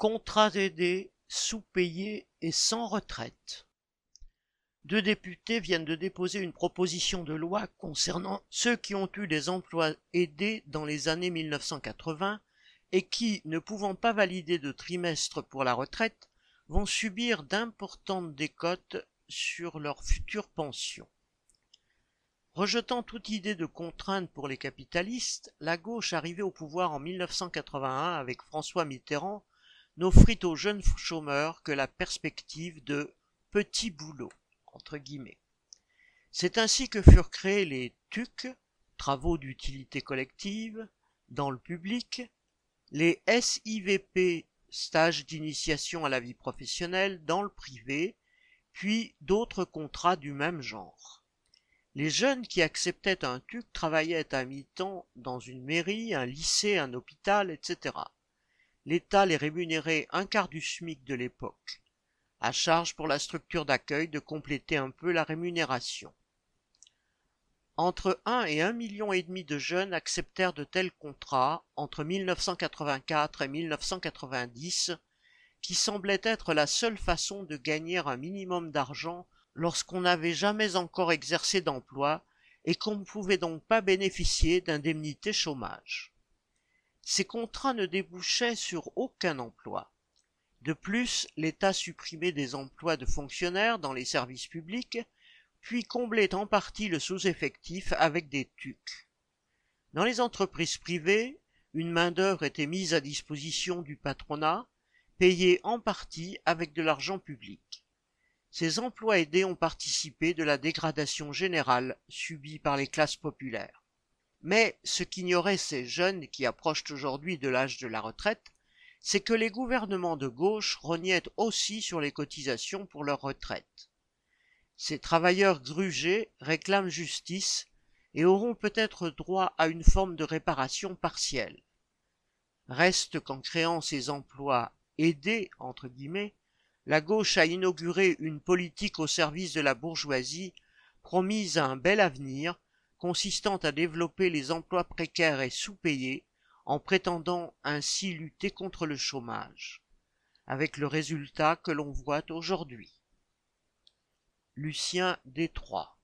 Contrats aidés, sous-payés et sans retraite. Deux députés viennent de déposer une proposition de loi concernant ceux qui ont eu des emplois aidés dans les années 1980 et qui, ne pouvant pas valider de trimestre pour la retraite, vont subir d'importantes décotes sur leur future pension. Rejetant toute idée de contrainte pour les capitalistes, la gauche arrivée au pouvoir en 1981 avec François Mitterrand n'offrit aux jeunes chômeurs que la perspective de petits boulots. Entre guillemets. C'est ainsi que furent créés les TUC, travaux d'utilité collective, dans le public, les SIVP, stages d'initiation à la vie professionnelle, dans le privé, puis d'autres contrats du même genre. Les jeunes qui acceptaient un TUC travaillaient à mi-temps dans une mairie, un lycée, un hôpital, etc. L'État les rémunérait un quart du SMIC de l'époque. À charge pour la structure d'accueil de compléter un peu la rémunération. Entre 1 et 1 million et demi de jeunes acceptèrent de tels contrats entre 1984 et 1990, qui semblait être la seule façon de gagner un minimum d'argent lorsqu'on n'avait jamais encore exercé d'emploi et qu'on ne pouvait donc pas bénéficier d'indemnité chômage. Ces contrats ne débouchaient sur aucun emploi. De plus, l'État supprimait des emplois de fonctionnaires dans les services publics, puis comblait en partie le sous-effectif avec des TUC. Dans les entreprises privées, une main-d'œuvre était mise à disposition du patronat, payée en partie avec de l'argent public. Ces emplois aidés ont participé de la dégradation générale subie par les classes populaires. Mais ce qu'ignoraient ces jeunes qui approchent aujourd'hui de l'âge de la retraite, c'est que les gouvernements de gauche rognaient aussi sur les cotisations pour leur retraite. Ces travailleurs grugés réclament justice et auront peut-être droit à une forme de réparation partielle. Reste qu'en créant ces emplois aidés, entre guillemets, la gauche a inauguré une politique au service de la bourgeoisie promise à un bel avenir, consistant à développer les emplois précaires et sous-payés en prétendant ainsi lutter contre le chômage, avec le résultat que l'on voit aujourd'hui. Lucien Détroit